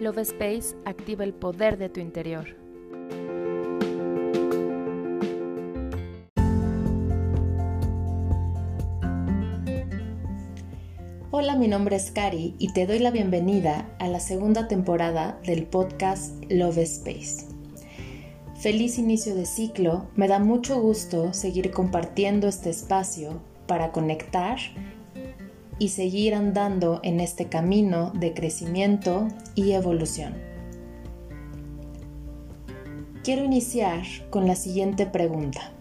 Love Space activa el poder de tu interior. Hola, mi nombre es Cari y te doy la bienvenida a la segunda temporada del podcast Love Space. Feliz inicio de ciclo, me da mucho gusto seguir compartiendo este espacio para conectar y seguir andando en este camino de crecimiento y evolución. Quiero iniciar con la siguiente pregunta.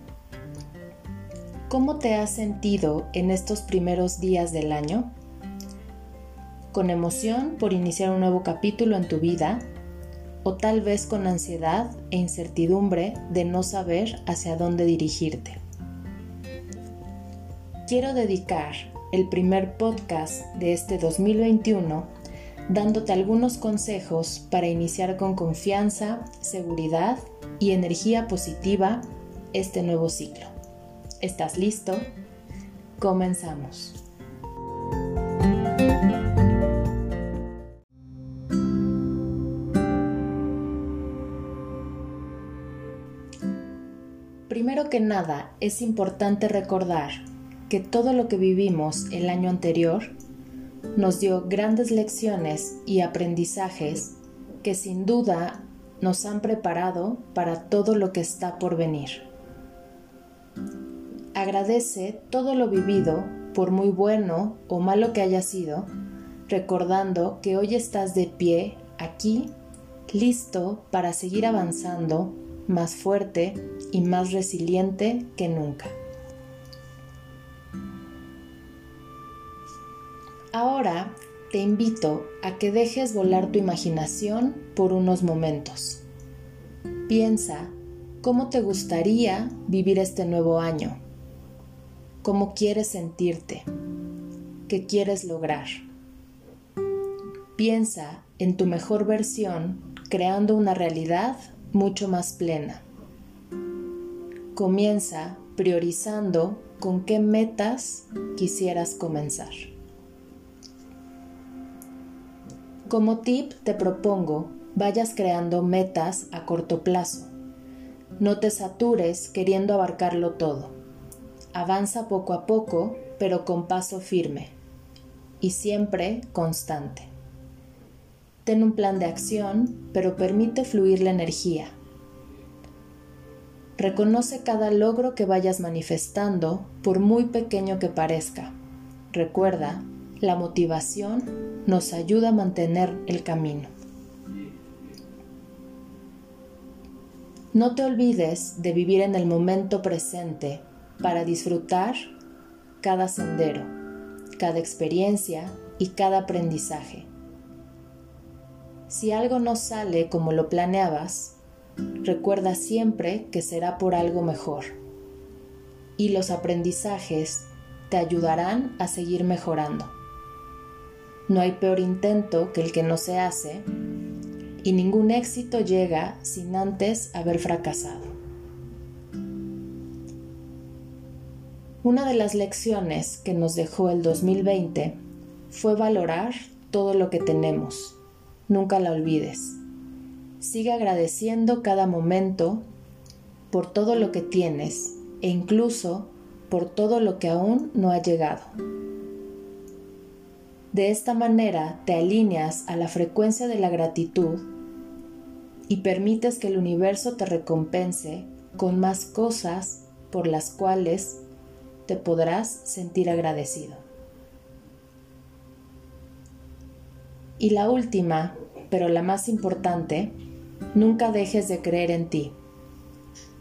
¿Cómo te has sentido en estos primeros días del año? ¿Con emoción por iniciar un nuevo capítulo en tu vida? ¿O tal vez con ansiedad e incertidumbre de no saber hacia dónde dirigirte? Quiero dedicar el primer podcast de este 2021 dándote algunos consejos para iniciar con confianza, seguridad y energía positiva este nuevo ciclo. ¿Estás listo? Comenzamos. Primero que nada, es importante recordar que todo lo que vivimos el año anterior nos dio grandes lecciones y aprendizajes que sin duda nos han preparado para todo lo que está por venir. Agradece todo lo vivido, por muy bueno o malo que haya sido, recordando que hoy estás de pie aquí, listo para seguir avanzando, más fuerte y más resiliente que nunca. Ahora te invito a que dejes volar tu imaginación por unos momentos. Piensa cómo te gustaría vivir este nuevo año, cómo quieres sentirte, qué quieres lograr. Piensa en tu mejor versión creando una realidad mucho más plena. Comienza priorizando con qué metas quisieras comenzar. Como tip te propongo vayas creando metas a corto plazo. No te satures queriendo abarcarlo todo. Avanza poco a poco, pero con paso firme y siempre constante. Ten un plan de acción, pero permite fluir la energía. Reconoce cada logro que vayas manifestando, por muy pequeño que parezca. Recuerda la motivación nos ayuda a mantener el camino. No te olvides de vivir en el momento presente para disfrutar cada sendero, cada experiencia y cada aprendizaje. Si algo no sale como lo planeabas, recuerda siempre que será por algo mejor. Y los aprendizajes te ayudarán a seguir mejorando. No hay peor intento que el que no se hace y ningún éxito llega sin antes haber fracasado. Una de las lecciones que nos dejó el 2020 fue valorar todo lo que tenemos. Nunca la olvides. Sigue agradeciendo cada momento por todo lo que tienes e incluso por todo lo que aún no ha llegado. De esta manera te alineas a la frecuencia de la gratitud y permites que el universo te recompense con más cosas por las cuales te podrás sentir agradecido. Y la última, pero la más importante, nunca dejes de creer en ti,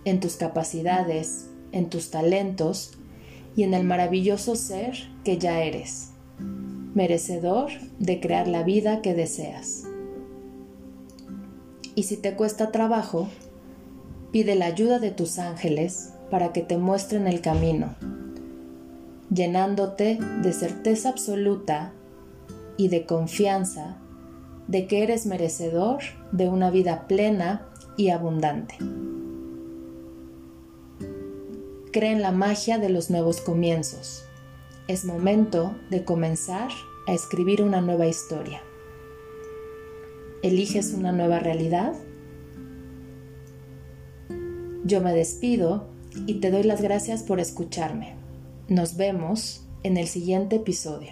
en tus capacidades, en tus talentos y en el maravilloso ser que ya eres merecedor de crear la vida que deseas. Y si te cuesta trabajo, pide la ayuda de tus ángeles para que te muestren el camino, llenándote de certeza absoluta y de confianza de que eres merecedor de una vida plena y abundante. Cree en la magia de los nuevos comienzos. Es momento de comenzar a escribir una nueva historia. ¿Eliges una nueva realidad? Yo me despido y te doy las gracias por escucharme. Nos vemos en el siguiente episodio.